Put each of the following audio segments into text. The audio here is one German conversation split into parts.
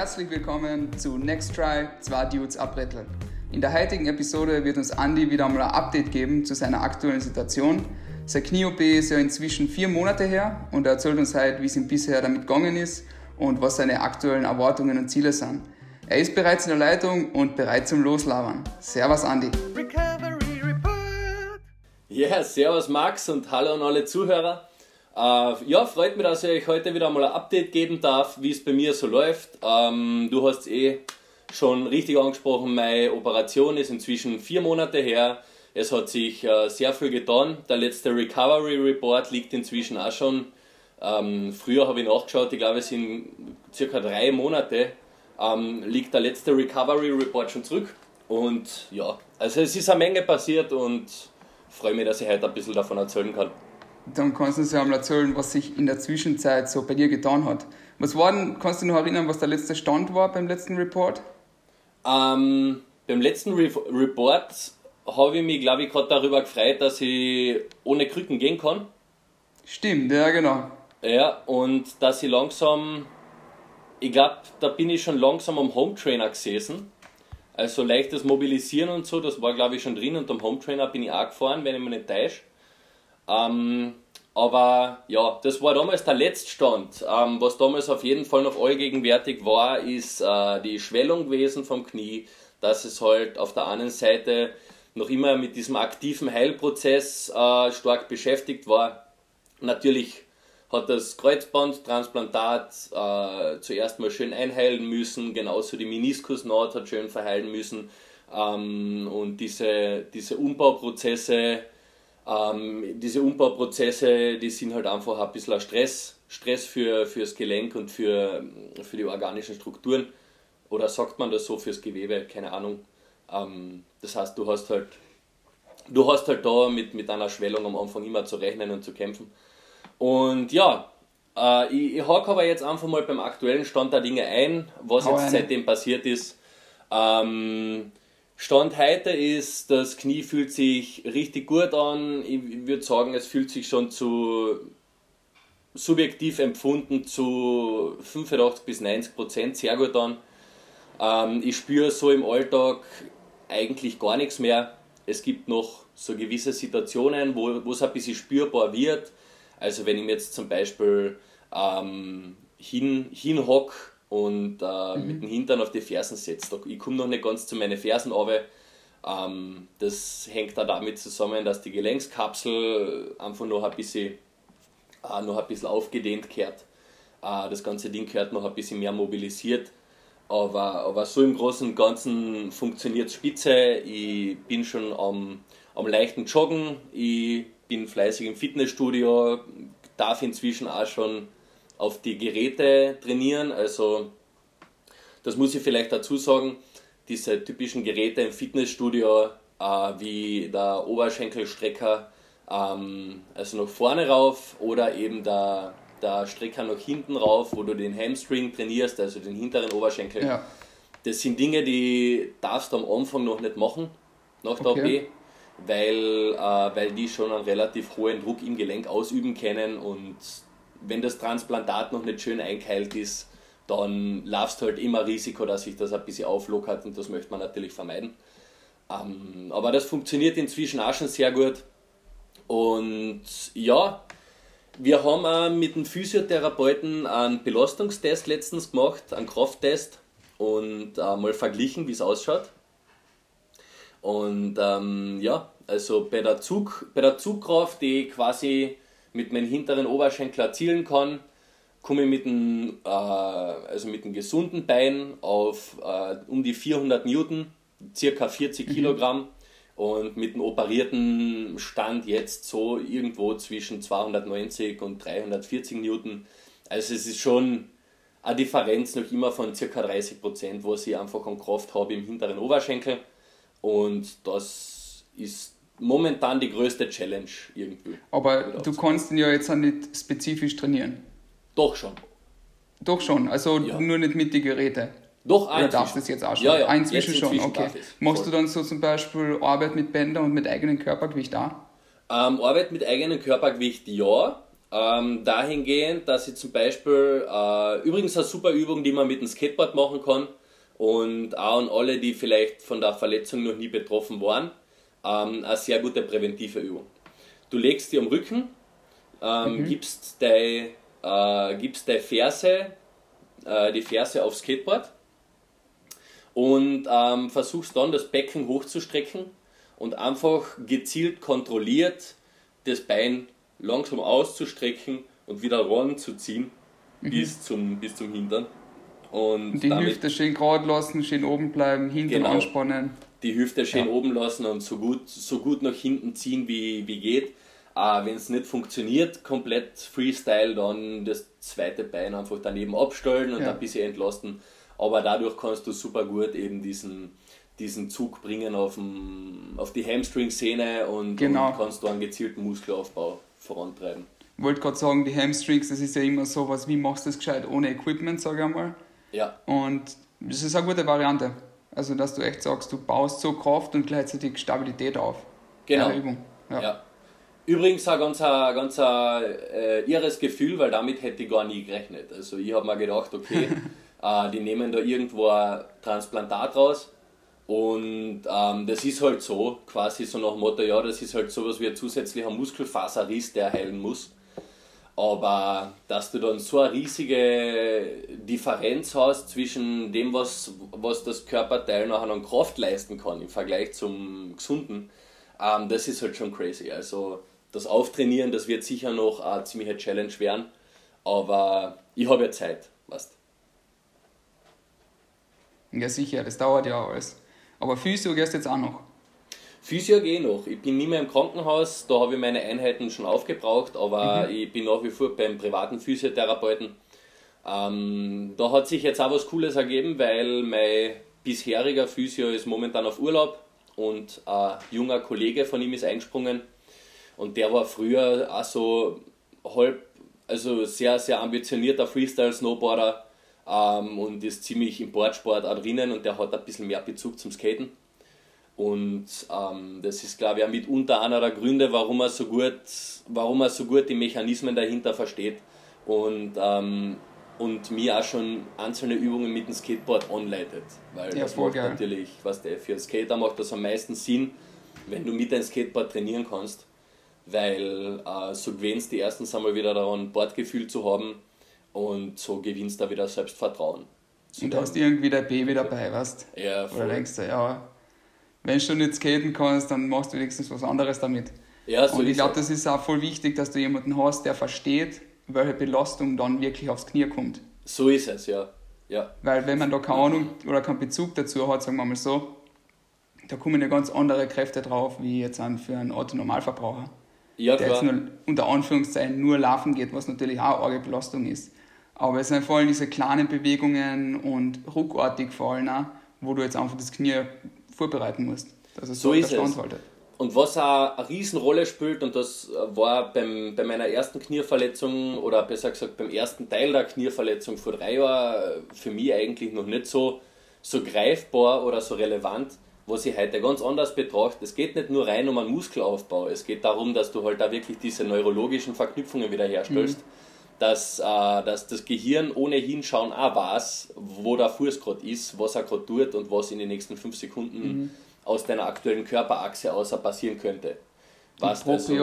Herzlich willkommen zu Next Try, zwei Dudes abbretteln. In der heutigen Episode wird uns Andy wieder einmal ein Update geben zu seiner aktuellen Situation. Sein Knie-OP ist ja inzwischen vier Monate her und er erzählt uns heute, wie es ihm bisher damit gegangen ist und was seine aktuellen Erwartungen und Ziele sind. Er ist bereits in der Leitung und bereit zum Loslabern. Servus Andy. Recovery Report. Ja, yeah, servus Max und hallo an alle Zuhörer. Äh, ja, freut mich, dass ich euch heute wieder mal ein Update geben darf, wie es bei mir so läuft. Ähm, du hast eh schon richtig angesprochen, meine Operation ist inzwischen vier Monate her. Es hat sich äh, sehr viel getan. Der letzte Recovery Report liegt inzwischen auch schon. Ähm, früher habe ich nachgeschaut, ich glaube es sind circa drei Monate, ähm, liegt der letzte Recovery Report schon zurück. Und ja, also es ist eine Menge passiert und freue mich, dass ich heute ein bisschen davon erzählen kann dann kannst du uns ja mal erzählen, was sich in der Zwischenzeit so bei dir getan hat. Was war denn, kannst du noch erinnern, was der letzte Stand war beim letzten Report? Ähm, beim letzten Re Report habe ich mich, glaube ich, gerade darüber gefreut, dass ich ohne Krücken gehen kann. Stimmt, ja, genau. Ja, und dass ich langsam, ich glaube, da bin ich schon langsam am Home Trainer gesessen. Also leichtes Mobilisieren und so, das war, glaube ich, schon drin und am Home Trainer bin ich auch gefahren, wenn ich mich nicht täusche. Ähm, aber ja, das war damals der Letztstand. Ähm, was damals auf jeden Fall noch allgegenwärtig war, ist äh, die Schwellung gewesen vom Knie, dass es halt auf der einen Seite noch immer mit diesem aktiven Heilprozess äh, stark beschäftigt war. Natürlich hat das Kreuzbandtransplantat äh, zuerst mal schön einheilen müssen, genauso die Meniskusnaht hat schön verheilen müssen. Ähm, und diese, diese Umbauprozesse ähm, diese Umbauprozesse, die sind halt einfach ein bisschen Stress, Stress für, fürs Gelenk und für, für die organischen Strukturen. Oder sagt man das so fürs Gewebe, keine Ahnung. Ähm, das heißt, du hast halt, du hast halt da mit, mit einer Schwellung am Anfang immer zu rechnen und zu kämpfen. Und ja, äh, ich, ich hake aber jetzt einfach mal beim aktuellen Stand der Dinge ein, was Hau jetzt seitdem passiert ist. Ähm, Stand heute ist, das Knie fühlt sich richtig gut an. Ich würde sagen, es fühlt sich schon zu subjektiv empfunden zu 85 bis 90 Prozent sehr gut an. Ähm, ich spüre so im Alltag eigentlich gar nichts mehr. Es gibt noch so gewisse Situationen, wo es ein bisschen spürbar wird. Also wenn ich mir jetzt zum Beispiel ähm, hin, hinhock und äh, mhm. mit dem Hintern auf die Fersen setzt. Ich komme noch nicht ganz zu meinen Fersen, aber ähm, das hängt da damit zusammen, dass die Gelenkskapsel einfach noch ein bisschen, äh, noch ein bisschen aufgedehnt gehört. Äh, das ganze Ding gehört noch ein bisschen mehr mobilisiert. Aber, aber so im Großen und Ganzen funktioniert spitze. Ich bin schon am, am leichten Joggen, ich bin fleißig im Fitnessstudio, darf inzwischen auch schon auf die Geräte trainieren. Also das muss ich vielleicht dazu sagen, diese typischen Geräte im Fitnessstudio äh, wie der Oberschenkelstrecker, ähm, also nach vorne rauf oder eben der, der Strecker nach hinten rauf, wo du den Hamstring trainierst, also den hinteren Oberschenkel. Ja. Das sind Dinge, die darfst du am Anfang noch nicht machen, nach der okay. OP, weil, äh, weil die schon einen relativ hohen Druck im Gelenk ausüben können und wenn das Transplantat noch nicht schön einkeilt ist, dann laufst du halt immer Risiko, dass sich das ein bisschen auflockert und das möchte man natürlich vermeiden. Ähm, aber das funktioniert inzwischen auch schon sehr gut. Und ja, wir haben auch mit dem Physiotherapeuten einen Belastungstest letztens gemacht, einen Krafttest und äh, mal verglichen, wie es ausschaut. Und ähm, ja, also bei der, Zug, bei der Zugkraft, die quasi mit meinem hinteren Oberschenkel erzielen kann, komme ich mit dem, äh, also mit dem gesunden Bein auf äh, um die 400 Newton, circa 40 mhm. Kilogramm und mit dem operierten Stand jetzt so irgendwo zwischen 290 und 340 Newton. Also es ist schon eine Differenz noch immer von circa 30 Prozent, was ich einfach an Kraft habe im hinteren Oberschenkel und das ist momentan die größte Challenge irgendwie. Aber du kannst ihn ja jetzt auch nicht spezifisch trainieren. Doch schon. Doch schon, also ja. nur nicht mit den Geräten. Doch, ein Oder darfst du das jetzt auch schon? Ja, ja. Inzwischen schon, okay. Machst du dann so zum Beispiel Arbeit mit Bändern und mit eigenem Körpergewicht auch? Ähm, Arbeit mit eigenem Körpergewicht ja. Ähm, dahingehend, dass ich zum Beispiel, äh, übrigens eine super Übung, die man mit dem Skateboard machen kann und auch an alle, die vielleicht von der Verletzung noch nie betroffen waren, ähm, eine sehr gute präventive Übung. Du legst dir am Rücken, ähm, gibst deine äh, gibst deine Ferse, äh, die Ferse aufs Skateboard und ähm, versuchst dann das Becken hochzustrecken und einfach gezielt kontrolliert das Bein langsam auszustrecken und wieder ranzuziehen bis, zum, bis zum Hintern. Und Und die damit Hüfte schön gerade lassen, schön oben bleiben, hinten Genau. anspannen. Die Hüfte schön Ja. oben lassen und so gut, so gut nach hinten ziehen, wie, wie geht. Äh, Wenn es nicht funktioniert, komplett Freestyle, dann das zweite Bein einfach daneben abstellen und Ja. ein bisschen entlasten. Aber dadurch kannst du super gut eben diesen, diesen Zug bringen auf, dem, auf die Hamstring-Szene und, Genau. und kannst du einen gezielten Muskelaufbau vorantreiben. Ich wollte gerade sagen, die Hamstrings, das ist ja immer sowas, wie machst du das gescheit ohne Equipment, sage ich einmal. Ja, Und das ist eine gute Variante. Also, dass du echt sagst, du baust so Kraft und gleichzeitig Stabilität auf. genau. Übung. Ja. Ja. Übrigens ein ganz, ein, ganz ein, äh, irres Gefühl, weil damit hätte ich gar nie gerechnet. Also ich habe mir gedacht, okay, äh, die nehmen da irgendwo ein Transplantat raus und ähm, das ist halt so, quasi so nach dem Motto, ja, das ist halt sowas wie ein zusätzlicher Muskelfaserriss, der heilen muss. Aber dass du dann so eine riesige Differenz hast zwischen dem, was, was das Körperteil nachher an Kraft leisten kann im Vergleich zum Gesunden, ähm, das ist halt schon crazy. Also das Auftrainieren, das wird sicher noch eine ziemliche Challenge werden. Aber ich habe ja Zeit, weißt ja, sicher, das dauert ja alles. Aber Physio gehst jetzt auch noch. Physio gehe ich noch. Ich bin nicht mehr im Krankenhaus, da habe ich meine Einheiten schon aufgebraucht, aber ich bin nach wie vor beim privaten Physiotherapeuten. Ähm, da hat sich jetzt auch was Cooles ergeben, weil mein bisheriger Physio ist momentan auf Urlaub und ein junger Kollege von ihm ist eingesprungen und der war früher auch so halb, also sehr, sehr ambitionierter Freestyle-Snowboarder ähm, und ist ziemlich im Boardsport auch drinnen und der hat ein bisschen mehr Bezug zum Skaten. Und ähm, das ist, glaube ich, auch mitunter einer der Gründe, warum er so gut, warum er so gut die Mechanismen dahinter versteht und, ähm, und mir auch schon einzelne Übungen mit dem Skateboard anleitet. Weil Ja, das macht geil. natürlich, was der für einen Skater macht das am meisten Sinn, wenn du mit deinem Skateboard trainieren kannst, weil äh, so gewinnst du erstens einmal wieder daran, Bordgefühl zu haben und so gewinnst du wieder Selbstvertrauen. Und hast irgendwie dein Baby dabei, weißt ja, Oder voll. denkst du, ja, wenn du nicht skaten kannst, dann machst du wenigstens was anderes damit. ja, so und ich glaube, das ist auch voll wichtig, dass du jemanden hast, der versteht, welche Belastung dann wirklich aufs Knie kommt. So ist es, ja. Ja, Weil wenn man da keine Ahnung oder keinen Bezug dazu hat, sagen wir mal so, da kommen ja ganz andere Kräfte drauf, wie jetzt an für einen Autonormalverbraucher, ja der jetzt klar. nur unter Anführungszeichen nur laufen geht, was natürlich auch eine arge Belastung ist. Aber es sind vor allem diese kleinen Bewegungen und ruckartig vor allem auch, wo du jetzt einfach das Knie vorbereiten musst, dass es So so, ist es. standhaltet. Und was auch eine Riesenrolle spielt, und das war beim, bei meiner ersten Knieverletzung, oder besser gesagt beim ersten Teil der Knieverletzung vor drei Jahren, für mich eigentlich noch nicht so, so greifbar oder so relevant, was ich heute ganz anders betrachte. Es geht nicht nur rein um einen Muskelaufbau, es geht darum, dass du halt da wirklich diese neurologischen Verknüpfungen wieder herstellst. Dass, äh, dass das Gehirn ohne Hinschauen auch weiß, wo der Fuß gerade ist, was er gerade tut und was in den nächsten fünf Sekunden aus deiner aktuellen Körperachse außer passieren könnte. Was also,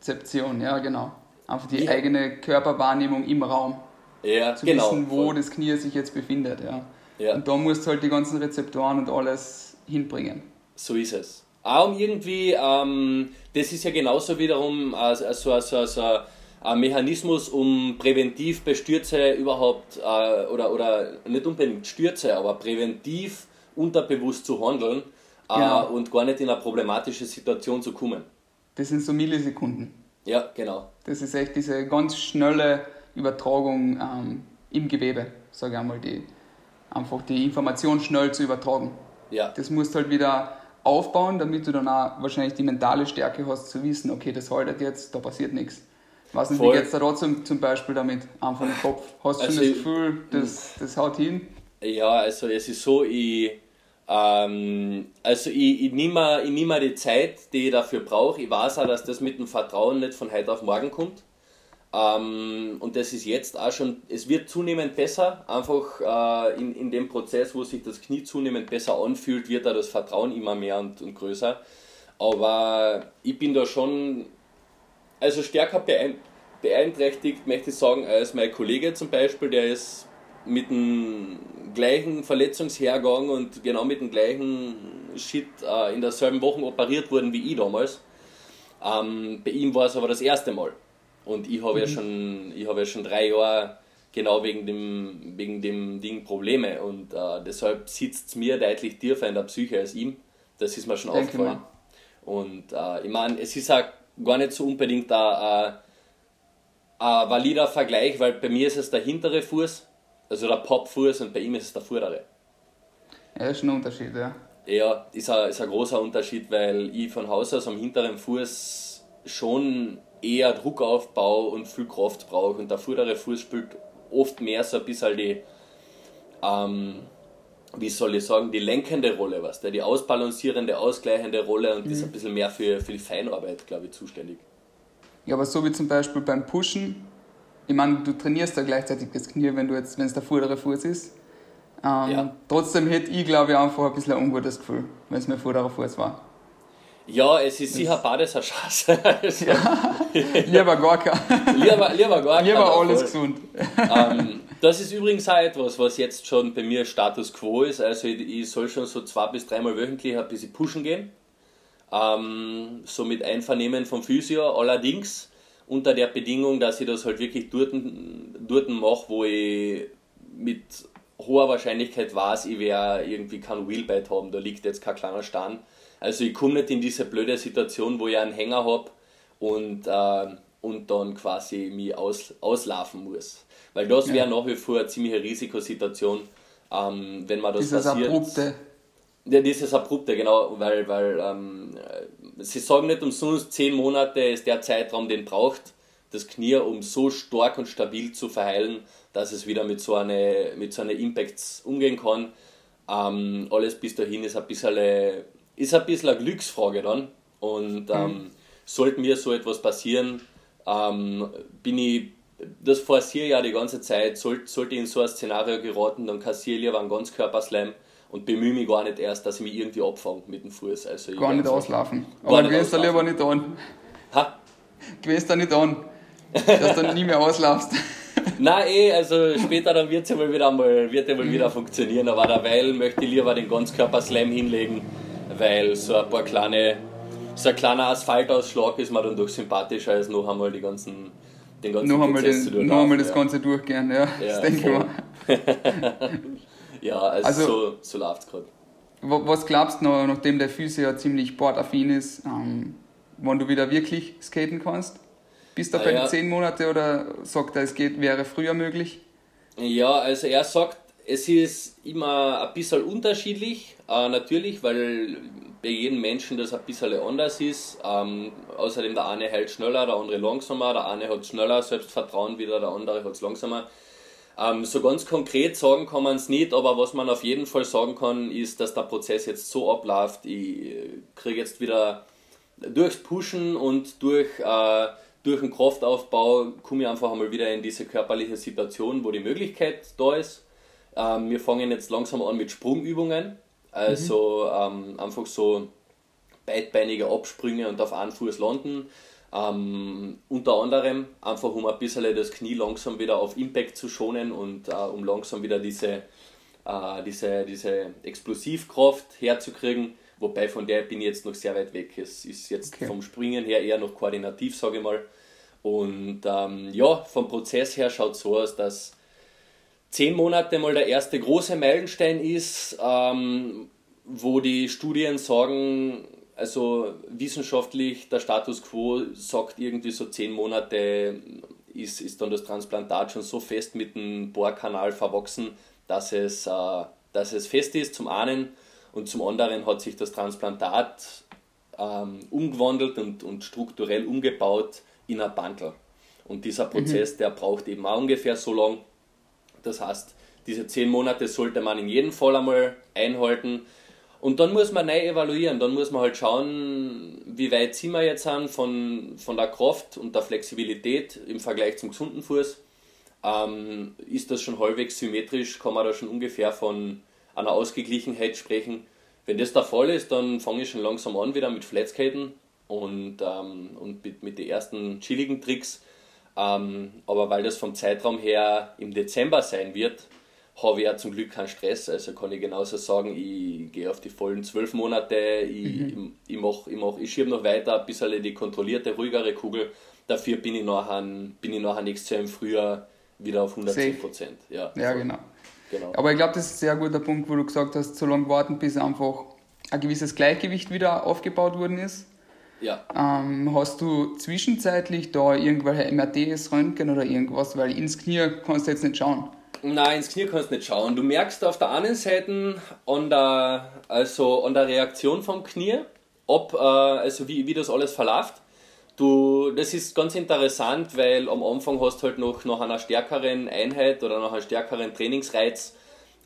Propriozeption, ja genau. Einfach die Ja. eigene Körperwahrnehmung im Raum. ja, Zu genau. wissen, wo voll. das Knie sich jetzt befindet. Ja. Ja. Und da musst du halt die ganzen Rezeptoren und alles hinbringen. So ist es. Auch um irgendwie, ähm, das ist ja genauso wiederum äh, so, so, so, so ein Mechanismus, um präventiv bei Stürze überhaupt, äh, oder, oder nicht unbedingt Stürze, aber präventiv unterbewusst zu handeln äh, Genau. und gar nicht in eine problematische Situation zu kommen. Das sind so Millisekunden. Ja, genau. Das ist echt diese ganz schnelle Übertragung ähm, im Gewebe, sage ich einmal, die, einfach die Information schnell zu übertragen. Ja, Das musst du halt wieder aufbauen, damit du dann auch wahrscheinlich die mentale Stärke hast, zu wissen, okay, das haltet jetzt, da passiert nichts. Was nicht, wie Voll. geht's da trotzdem zum Beispiel damit? Einfach im Kopf. Hast du Also schon das ich- Gefühl, das, das haut hin? Ja, also es ist so, ich, ähm, also ich, ich nehme mir, ich nehm mir die Zeit, die ich dafür brauche. Ich weiß auch, dass das mit dem Vertrauen nicht von heute auf morgen kommt. Ähm, und das ist jetzt auch schon, es wird zunehmend besser, einfach äh, in, in dem Prozess, wo sich das Knie zunehmend besser anfühlt, wird da das Vertrauen immer mehr und, und größer. Aber ich bin da schon, also stärker beeinträchtigt, möchte ich sagen, als mein Kollege zum Beispiel, der ist mit dem gleichen Verletzungshergang und genau mit dem gleichen Shit äh, in derselben Woche operiert worden wie ich damals. Ähm, bei ihm war es aber das erste Mal. Und ich habe mhm. ja, schon, hab ja schon drei Jahre genau wegen dem, wegen dem Ding Probleme. Und äh, deshalb sitzt es mir deutlich tiefer in der Psyche als ihm. Das ist mir schon Denke aufgefallen. Mal. Und äh, ich meine, es ist auch gar nicht so unbedingt ein, ein valider Vergleich, weil bei mir ist es der hintere Fuß, also der Popfuß, und bei ihm ist es der vordere. Ja, ist ein Unterschied, ja. Ja, ist ein, ist ein großer Unterschied, weil ich von Haus aus am hinteren Fuß schon eher Druckaufbau und viel Kraft brauche und der vordere Fuß spielt oft mehr so ein bisschen die, ähm, wie soll ich sagen, die lenkende Rolle, was der, die ausbalancierende, ausgleichende Rolle und mhm. ist ein bisschen mehr für, für die Feinarbeit, glaube ich, zuständig. Ja, aber so wie zum Beispiel beim Pushen, ich meine, du trainierst ja gleichzeitig das Knie, wenn du jetzt, wenn es der vordere Fuß ist. Ähm, ja. Trotzdem hätte ich, glaube ich, einfach ein bisschen ein ungutes Gefühl, wenn es mein vorderer Fuß war. Ja, es ist sicher beides ein Schatz. Also, ja, lieber gar kein. Lieber, lieber gar kein. Lieber alles gesund. Ähm, das ist übrigens auch etwas, was jetzt schon bei mir Status Quo ist. Also ich, ich soll schon so zwei bis dreimal wöchentlich ein bisschen pushen gehen. Ähm, so mit Einvernehmen vom Physio. Allerdings unter der Bedingung, dass ich das halt wirklich dort, dort mache, wo ich mit hoher Wahrscheinlichkeit weiß, ich werde irgendwie kein Wheelbite haben. Da liegt jetzt kein kleiner Stein also ich komme nicht in diese blöde Situation, wo ich einen Hänger habe und, äh, und dann quasi mich aus, auslaufen muss. Weil das wäre ja. nach wie vor eine ziemliche Risikosituation, ähm, wenn man das dieses passiert. Abrupte. Ja, dieses Abrupte, genau, weil, weil ähm, sie sagen nicht umsonst, zehn Monate ist der Zeitraum, den braucht das Knie, um so stark und stabil zu verheilen, dass es wieder mit so einer mit so einer Impacts umgehen kann. Ähm, alles bis dahin ist ein bisschen ist ein bisschen eine Glücksfrage dann. Und ähm, mhm. sollte mir so etwas passieren, ähm, bin ich, das forciere ich ja die ganze Zeit, sollte, sollte ich in so ein Szenario geraten, dann kassiere ich lieber einen Ganzkörperslam und bemühe mich gar nicht erst, dass ich mich irgendwie abfange mit dem Fuß. Also gar nicht auslaufen. Aber gewöhnst da lieber nicht an. Ha? Gewöhnst da nicht an, dass du nie mehr auslaufst. Nein, eh, also später dann wird es ja mal wieder, mal, wird ja mal wieder funktionieren, aber derweil möchte ich lieber den Ganzkörperslam hinlegen weil so ein paar kleine, so ein kleiner Asphaltausschlag ist mir dann doch sympathischer als noch einmal die ganzen, den ganzen noch einmal, den, noch einmal das ja. Ganze durchgehen, ja, ja das denke ich mal. ja, also, also so, so läuft es gerade. Was glaubst du, noch, nachdem der Physio ja ziemlich sportaffin ist, ähm, wann du wieder wirklich skaten kannst? Bist du ah, bei ja. 10 Monate oder sagt er, es geht, wäre früher möglich? Ja, also er sagt, es ist immer ein bisschen unterschiedlich, äh, natürlich, weil bei jedem Menschen das ein bisschen anders ist. Ähm, außerdem der eine hält schneller, der andere langsamer, der eine hat schneller Selbstvertrauen wieder, der andere hat es langsamer. Ähm, so ganz konkret sagen kann man es nicht, aber was man auf jeden Fall sagen kann, ist, dass der Prozess jetzt so abläuft, ich kriege jetzt wieder durchs Pushen und durch, äh, durch den Kraftaufbau komme ich einfach einmal wieder in diese körperliche Situation, wo die Möglichkeit da ist ähm, wir fangen jetzt langsam an mit Sprungübungen. Also mhm. ähm, einfach so beidbeinige Absprünge und auf einen Fuß landen. Ähm, unter anderem einfach um ein bisschen das Knie langsam wieder auf Impact zu schonen und äh, um langsam wieder diese, äh, diese, diese Explosivkraft herzukriegen. Wobei von der bin ich jetzt noch sehr weit weg. Es ist jetzt okay. vom Springen her eher noch koordinativ, sage ich mal. Und ähm, ja, vom Prozess her schaut es so aus, dass zehn Monate mal der erste große Meilenstein ist, ähm, wo die Studien sagen, also wissenschaftlich der Status quo sagt irgendwie so zehn Monate ist, ist dann das Transplantat schon so fest mit dem Bohrkanal verwachsen, dass es, äh, dass es fest ist zum einen und zum anderen hat sich das Transplantat ähm, umgewandelt und, und strukturell umgebaut in ein Bandel. Und dieser Prozess, mhm. der braucht eben auch ungefähr so lang das heißt, diese zehn Monate sollte man in jedem Fall einmal einhalten. Und dann muss man neu evaluieren, dann muss man halt schauen, wie weit sind wir jetzt an von, von der Kraft und der Flexibilität im Vergleich zum gesunden Fuß. Ähm, ist das schon halbwegs symmetrisch, kann man da schon ungefähr von einer Ausgeglichenheit sprechen. Wenn das der Fall ist, dann fange ich schon langsam an wieder mit Flatskaten und, ähm, und mit, mit den ersten chilligen Tricks. Ähm, aber weil das vom Zeitraum her im Dezember sein wird, habe ich ja zum Glück keinen Stress. Also kann ich genauso sagen, ich gehe auf die vollen zwölf Monate, ich, mhm. ich, ich, mach, ich, mach, ich schiebe noch weiter ein bisschen die kontrollierte, ruhigere Kugel. Dafür bin ich nachher, bin ich nachher nächstes Jahr im Frühjahr wieder auf 110 Prozent. Ja, ja genau. genau. Aber ich glaube, das ist ein sehr guter Punkt, wo du gesagt hast, so lange warten, bis einfach ein gewisses Gleichgewicht wieder aufgebaut worden ist. Ja. Ähm, hast du zwischenzeitlich da irgendwelche MRTs, Röntgen oder irgendwas? Weil ins Knie kannst du jetzt nicht schauen. Nein, ins Knie kannst du nicht schauen. Du merkst auf der einen Seite an der, also an der Reaktion vom Knie, ob, äh, also wie, wie das alles verläuft. Du, das ist ganz interessant, weil am Anfang hast du halt noch nach einer stärkeren Einheit oder nach einem stärkeren Trainingsreiz,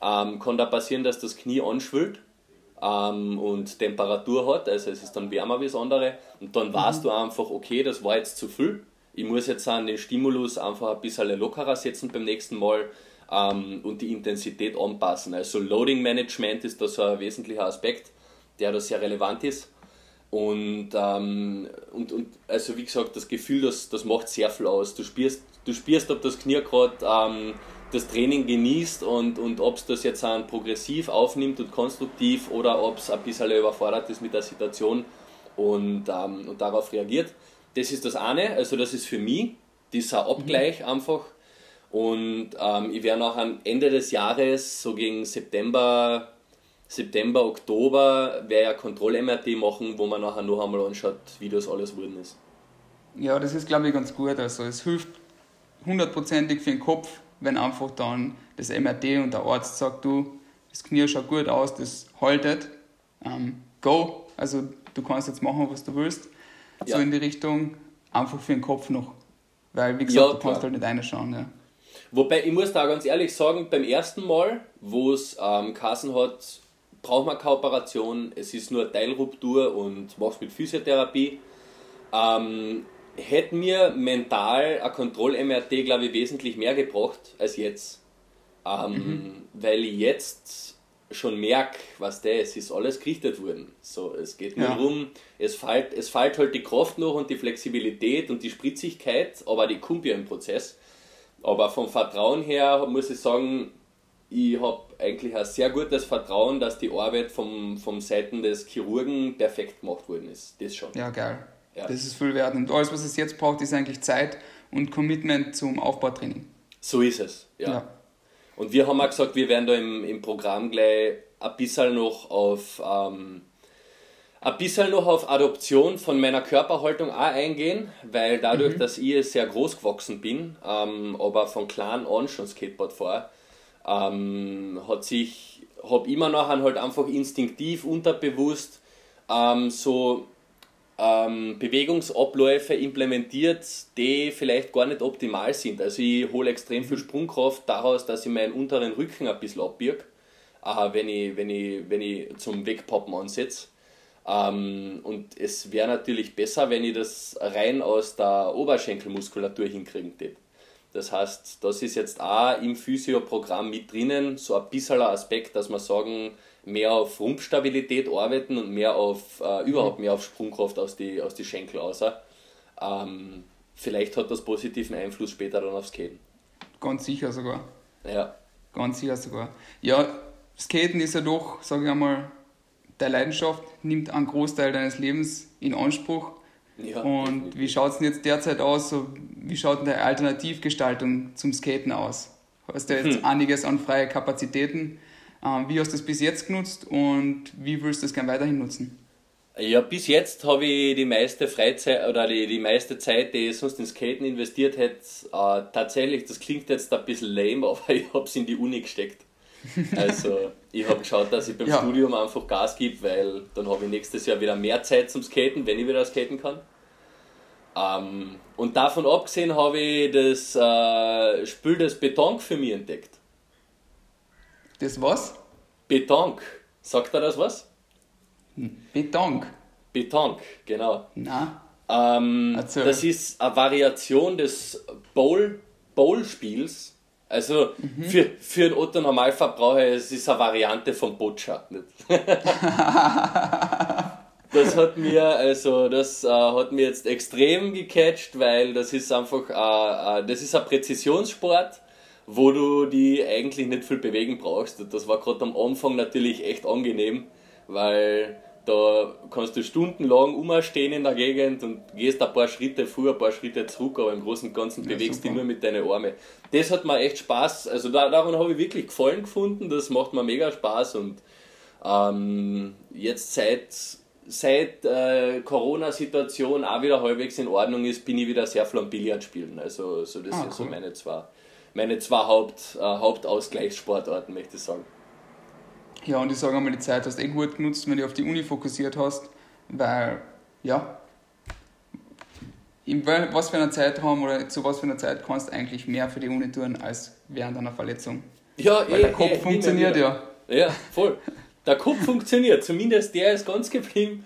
ähm, kann da passieren, dass das Knie anschwillt ähm, und Temperatur hat, also es ist dann wärmer wie das andere und dann mhm. weißt du einfach, okay, das war jetzt zu viel. Ich muss jetzt an den Stimulus einfach ein bisschen lockerer setzen beim nächsten Mal ähm, und die Intensität anpassen. Also Loading Management ist da so ein wesentlicher Aspekt, der da sehr relevant ist. Und, ähm, und, und also wie gesagt, das Gefühl, das, das macht sehr viel aus. Du spürst, du spürst ob das Knie gerade ähm, das Training genießt und, und ob es das jetzt an progressiv aufnimmt und konstruktiv oder ob es ein bisschen überfordert ist mit der Situation und, ähm, und darauf reagiert. Das ist das eine, also das ist für mich dieser Abgleich mhm. einfach und ähm, ich werde auch am Ende des Jahres, so gegen September, September, Oktober, werde ja Kontroll-MRT machen, wo man nachher noch einmal anschaut, wie das alles geworden ist. Ja, das ist glaube ich ganz gut. Also es hilft hundertprozentig für den Kopf, wenn einfach dann das MRT und der Arzt sagt, du, das Knie schaut gut aus, das haltet, ähm, go. Also du kannst jetzt machen, was du willst. Ja. So in die Richtung, einfach für den Kopf noch. Weil, wie gesagt, ja, du kannst halt nicht reinschauen. Ja. Wobei, ich muss da ganz ehrlich sagen, beim ersten Mal, wo es ähm, Kassen hat, braucht man keine Operation, es ist nur Teilruptur und machst mit Physiotherapie. Ähm, hätte mir mental ein Kontroll-MRT, glaube ich, wesentlich mehr gebracht als jetzt. Ähm, mhm. Weil ich jetzt schon merke, was der es ist alles gerichtet worden. So, es geht nur ja. darum, es fällt, es fällt halt die Kraft noch und die Flexibilität und die Spritzigkeit, aber die kommt ja im Prozess. Aber vom Vertrauen her muss ich sagen, ich habe eigentlich ein sehr gutes Vertrauen, dass die Arbeit vom, vom Seiten des Chirurgen perfekt gemacht worden ist. Das schon. Ja, geil. Ja. Das ist viel wert. Und alles, was es jetzt braucht, ist eigentlich Zeit und Commitment zum Aufbautraining. So ist es, ja. ja. Und wir haben auch gesagt, wir werden da im, im Programm gleich ein bisschen noch auf ähm, ein bisschen noch auf Adoption von meiner Körperhaltung auch eingehen, weil dadurch, mhm. dass ich sehr groß gewachsen bin, ähm, aber von klein an schon Skateboard fahre, ähm, hat sich, habe immer nachher halt einfach instinktiv, unterbewusst ähm, so ähm, Bewegungsabläufe implementiert, die vielleicht gar nicht optimal sind. Also ich hole extrem viel mhm. Sprungkraft daraus, dass ich meinen unteren Rücken ein bisschen abbirge, äh, wenn, ich, wenn, ich, wenn ich zum Wegpoppen ansetze. Ähm, und es wäre natürlich besser, wenn ich das rein aus der Oberschenkelmuskulatur hinkriegen würde. Das heißt, das ist jetzt auch im Physioprogramm mit drinnen, so ein bisschen ein Aspekt, dass wir sagen, mehr auf Rumpfstabilität arbeiten und mehr auf, äh, überhaupt mehr auf Sprungkraft aus die, aus die Schenkel aus. Ähm, vielleicht hat das positiven Einfluss später dann aufs Skaten. Ganz sicher sogar. Ja. Ganz sicher sogar. Ja, Skaten ist ja doch, sage ich einmal, deine Leidenschaft nimmt einen Großteil deines Lebens in Anspruch. Ja, und wie schaut es denn jetzt derzeit aus? So, wie schaut denn deine Alternativgestaltung zum Skaten aus? Hast du jetzt hm. einiges an freie Kapazitäten? Ähm, wie hast du das bis jetzt genutzt und wie willst du das gerne weiterhin nutzen? Ja, bis jetzt habe ich die meiste Freizeit oder die, die meiste Zeit, die ich sonst in Skaten investiert hätte, äh, tatsächlich, das klingt jetzt ein bisschen lame, aber ich habe es in die Uni gesteckt. Also ich habe geschaut, dass ich beim ja. Studium einfach Gas gebe, weil dann habe ich nächstes Jahr wieder mehr Zeit zum Skaten, wenn ich wieder skaten kann. Ähm, und davon abgesehen habe ich das äh, Spiel des Beton für mich entdeckt. Das was? Beton. Sagt er das was? Betonk. Betonk, genau. Na, Ähm, Erzähl. das ist eine Variation des Bowl, Bowl-Spiels. Also Mhm. für, für einen Otto Normalverbraucher es ist eine Variante vom Boccia. das hat mir also das äh, hat mir jetzt extrem gecatcht, weil das ist einfach äh, äh, das ist ein Präzisionssport, wo du die eigentlich nicht viel bewegen brauchst. Und das war gerade am Anfang natürlich echt angenehm, weil da kannst du stundenlang umstehen in der Gegend und gehst ein paar Schritte vor, ein paar Schritte zurück, aber im Großen und Ganzen Ja, bewegst du super. nur mit deinen Armen. Das hat mir echt Spaß, also da, daran habe ich wirklich Gefallen gefunden, das macht mir mega Spaß und ähm, jetzt seit, seit äh, Corona-Situation auch wieder halbwegs in Ordnung ist, bin ich wieder sehr viel am Billard spielen. Also so das Ah, sind so cool. meine zwei, meine zwei Haupt, äh, Hauptausgleichssportarten, möchte ich sagen. ja, und ich sage einmal, die Zeit hast du eh gut genutzt, wenn du auf die Uni fokussiert hast, weil, ja, in was für einer Zeitraum oder zu was für einer Zeit kannst du eigentlich mehr für die Uni tun als während einer Verletzung. Ja, Weil eh, der Kopf eh, funktioniert ja. Ja, voll. Der Kopf funktioniert, zumindest der ist ganz geblieben.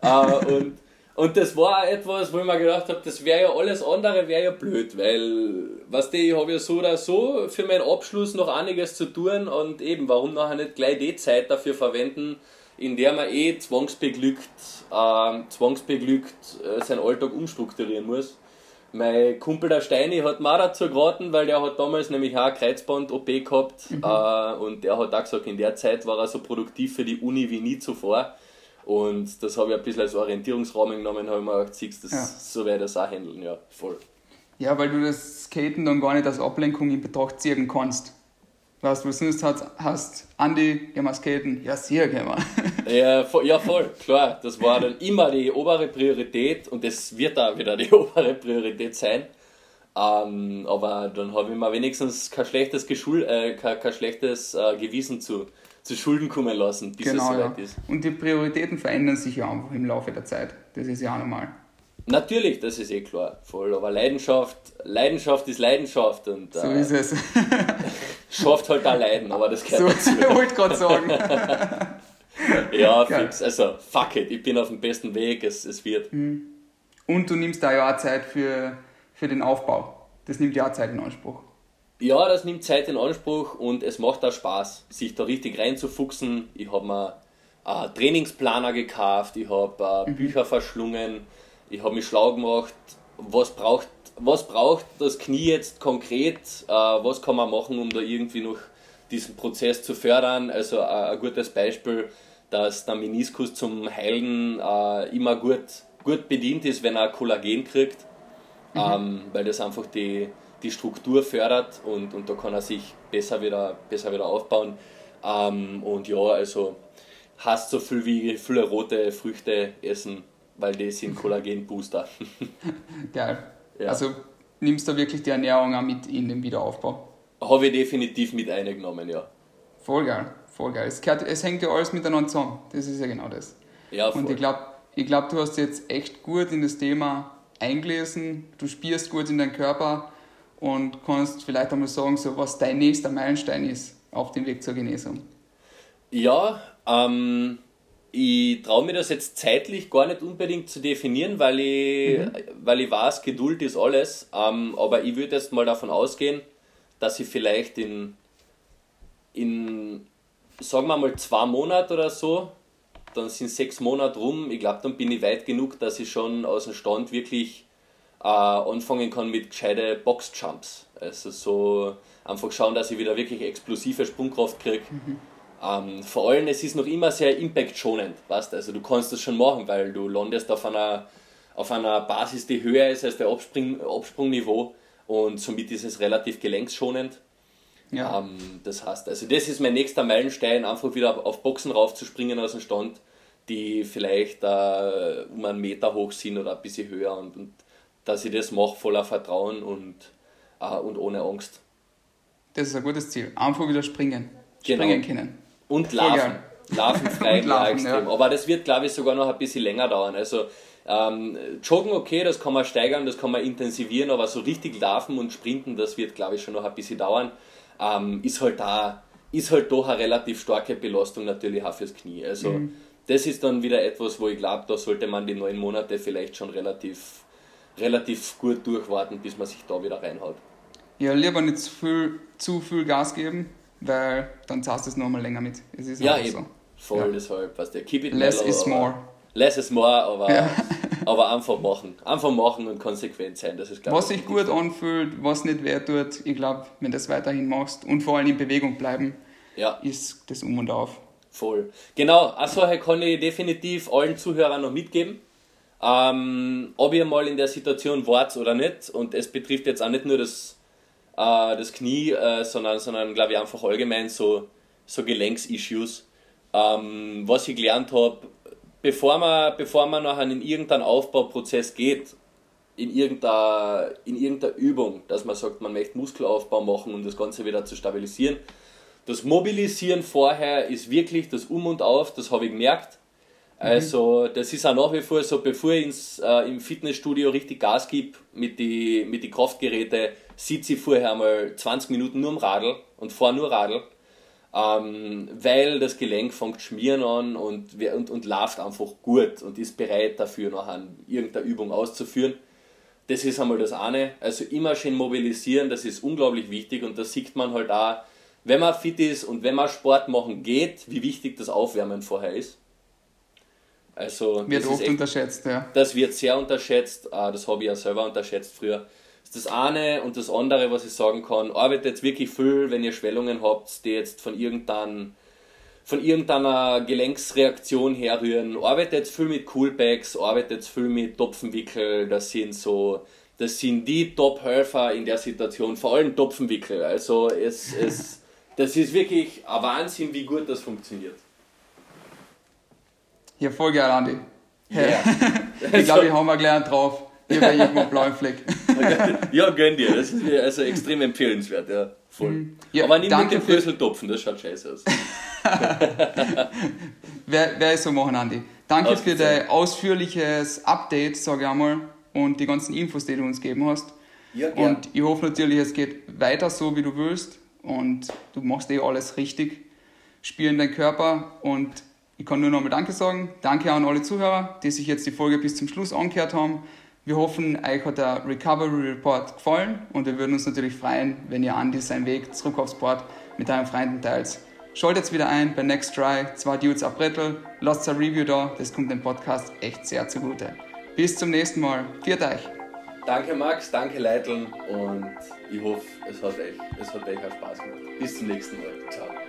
Äh, und, und das war auch etwas, wo ich mir gedacht habe, das wäre ja alles andere, wäre ja blöd, weil, was ich habe ja so oder so für meinen Abschluss noch einiges zu tun und eben, warum nachher nicht gleich die Zeit dafür verwenden, in der man eh zwangsbeglückt, ähm, zwangsbeglückt äh, seinen Alltag umstrukturieren muss. Mein Kumpel der Steini hat mir dazu geraten, weil der hat damals nämlich auch eine Kreuzband-OP gehabt äh, und der hat auch gesagt, in der Zeit war er so produktiv für die Uni wie nie zuvor. Und das habe ich ein bisschen als Orientierungsrahmen genommen, habe ich mir gedacht, siehst das, Ja. so werde ich das auch handeln, ja, voll. Ja, weil du das Skaten dann gar nicht als Ablenkung in Betracht ziehen kannst. Weißt du, sonst hast, hast Andi, gehen wir skaten? Ja, sicher gehen wir. Ja, vo- ja, voll, klar. Das war dann immer die obere Priorität und das wird auch wieder die obere Priorität sein. Ähm, aber dann habe ich mir wenigstens kein schlechtes, Geschul äh, kein, kein schlechtes äh, Gewissen zu, zu Schulden kommen lassen, bis genau, es ja. soweit ist. Und die Prioritäten verändern sich ja einfach im Laufe der Zeit. Das ist ja auch normal. Natürlich, das ist eh klar, voll. Aber Leidenschaft, Leidenschaft ist Leidenschaft und So äh, ist es. schafft halt auch Leiden, aber das so, gehört dazu. wollte ich gerade sagen. Ja, Geil. fix. Also, fuck it, ich bin auf dem besten Weg, es, es wird. Und du nimmst da ja auch Zeit für, für den Aufbau. Das nimmt ja auch Zeit in Anspruch. Ja, das nimmt Zeit in Anspruch und es macht auch Spaß, sich da richtig reinzufuchsen. Ich habe mir einen Trainingsplaner gekauft, ich habe äh, Bücher verschlungen, ich habe mich schlau gemacht, was braucht, was braucht das Knie jetzt konkret, äh, was kann man machen, um da irgendwie noch diesen Prozess zu fördern. Also äh, ein gutes Beispiel, dass der Meniskus zum Heilen äh, immer gut, gut bedient ist, wenn er Kollagen kriegt ähm, weil das einfach die, die Struktur fördert und, und da kann er sich besser wieder, besser wieder aufbauen. Ähm, und ja, also hast so viel wie viele rote Früchte essen, weil die sind Kollagenbooster. Geil. Ja. Also nimmst du wirklich die Ernährung auch mit in den Wiederaufbau. Habe ich definitiv mit eingenommen, ja. Voll geil, voll geil. Es, gehört, es hängt ja alles miteinander zusammen. Das ist ja genau das. Ja, Und voll. ich glaube, ich glaub, du hast jetzt echt gut in das Thema eingelesen, du spürst gut in deinen Körper und kannst vielleicht einmal sagen, so, was dein nächster Meilenstein ist auf dem Weg zur Genesung. Ja, ähm, ich traue mir das jetzt zeitlich gar nicht unbedingt zu definieren, weil ich, weil ich weiß, Geduld ist alles. Ähm, aber ich würde jetzt mal davon ausgehen, dass ich vielleicht in, in sagen wir mal, zwei Monate oder so, dann sind sechs Monate rum. Ich glaube, dann bin ich weit genug, dass ich schon aus dem Stand wirklich äh, anfangen kann mit gescheite Boxjumps. Also so einfach schauen, dass ich wieder wirklich explosive Sprungkraft kriege. Ähm, vor allem, es ist noch immer sehr impactschonend, weißt Also du kannst das schon machen, weil du landest auf einer, auf einer Basis, die höher ist als der Abspring, Absprungniveau und somit ist es relativ gelenksschonend. Ja, Ähm, das heißt, also das ist mein nächster Meilenstein, einfach wieder auf Boxen raufzuspringen aus dem Stand, die vielleicht äh, um einen Meter hoch sind oder ein bisschen höher und, und dass ich das mache voller Vertrauen und, äh, und ohne Angst. das ist ein gutes Ziel. Einfach wieder springen. Genau. Springen können. Und laufen. Laufen frei Und laufen, extrem. ja. Aber das wird, glaube ich, sogar noch ein bisschen länger dauern. Also ähm, Joggen, okay, das kann man steigern, das kann man intensivieren, aber so richtig laufen und sprinten, das wird, glaube ich, schon noch ein bisschen dauern. Ähm, ist halt da, ist halt doch eine relativ starke Belastung natürlich auch fürs Knie. Also Mhm. das ist dann wieder etwas, wo ich glaube, da sollte man die neun Monate vielleicht schon relativ, relativ gut durchwarten, bis man sich da wieder reinhaut. Ja, lieber nicht zu viel, zu viel Gas geben, weil dann zahlst du es nochmal länger mit. Es ist Ja, eben. so. Voll, Ja. deshalb, was der Keep it Less mellow, is more. Less is more, aber, Ja. aber einfach machen. Einfach machen und konsequent sein. Das ist, glaub Was ich, sich gut anfühlt, was nicht weh tut, ich glaube, wenn du das weiterhin machst und vor allem in Bewegung bleiben, Ja, ist das Um und Auf. voll. Genau, also kann ich definitiv allen Zuhörern noch mitgeben. Ähm, ob ihr mal in der Situation wart oder nicht, und es betrifft jetzt auch nicht nur das, äh, das Knie, äh, sondern, sondern glaube ich einfach allgemein so, so Gelenksissues. Ähm, was ich gelernt habe, bevor man, bevor man nachher in irgendeinen Aufbauprozess geht, in irgendeiner, in irgendeiner Übung, dass man sagt, man möchte Muskelaufbau machen, um das Ganze wieder zu stabilisieren. Das Mobilisieren vorher ist wirklich das Um und Auf, das habe ich gemerkt. Also, das ist auch nach wie vor so, bevor ich ins, äh, im Fitnessstudio richtig Gas gebe mit den mit die Kraftgeräten, sitze ich vorher mal 20 Minuten nur am Radl und fahre nur Radl, ähm, weil das Gelenk fängt schmieren an und, und, und läuft einfach gut und ist bereit dafür, nachher irgendeine Übung auszuführen. Das ist einmal das eine. Also immer schön mobilisieren, das ist unglaublich wichtig und das sieht man halt auch, wenn man fit ist und wenn man Sport machen geht, wie wichtig das Aufwärmen vorher ist. Also Wird oft echt, unterschätzt, ja. das wird sehr unterschätzt, äh, das habe ich ja selber unterschätzt früher. Das ist das eine und das andere, was ich sagen kann, arbeitet wirklich viel, wenn ihr Schwellungen habt, die jetzt von irgendeinem von irgendeiner Gelenksreaktion herrühren. Arbeitet viel mit Coolbacks, arbeitet viel mit Topfenwickel, das sind so, das sind die Top-Helfer in der Situation, vor allem Topfenwickel. Also es, es, das ist wirklich ein Wahnsinn, wie gut das funktioniert. Ja, voll geil, Andi. Hey. Yeah. Ich glaube, ich habe mal gelernt drauf. Hier bei irgendwo einen blauen Fleck. ja, gönn dir, das ist mir also extrem empfehlenswert, ja. Voll. Ja, Aber nimm danke mit für- dem Bröseltopfen, das schaut scheiße aus. Wer, wer ist so machen, Andi? Danke für Ausgezeichnet. dein ausführliches Update, sage ich einmal, und die ganzen Infos, die du uns gegeben hast. Ja, Und ich hoffe natürlich, es geht weiter so, wie du willst. Und du machst eh alles richtig. Spiel in deinen Körper. Und ich kann nur nochmal Danke sagen. Danke an alle Zuhörer, die sich jetzt die Folge bis zum Schluss angehört haben. Wir hoffen, euch hat der Recovery Report gefallen. Und wir würden uns natürlich freuen, wenn ihr Andi seinen Weg zurück aufs Board mit euren Freunden teilt. Schaltet wieder ein bei Next Try, zwei Dudes ab Brettel. Lasst ein Review da, das kommt dem Podcast echt sehr zugute. Bis zum nächsten Mal. Viert euch! Danke Max, danke Leiteln und ich hoffe, es hat euch, es hat euch auch Spaß gemacht. Bis zum nächsten Mal. Ciao.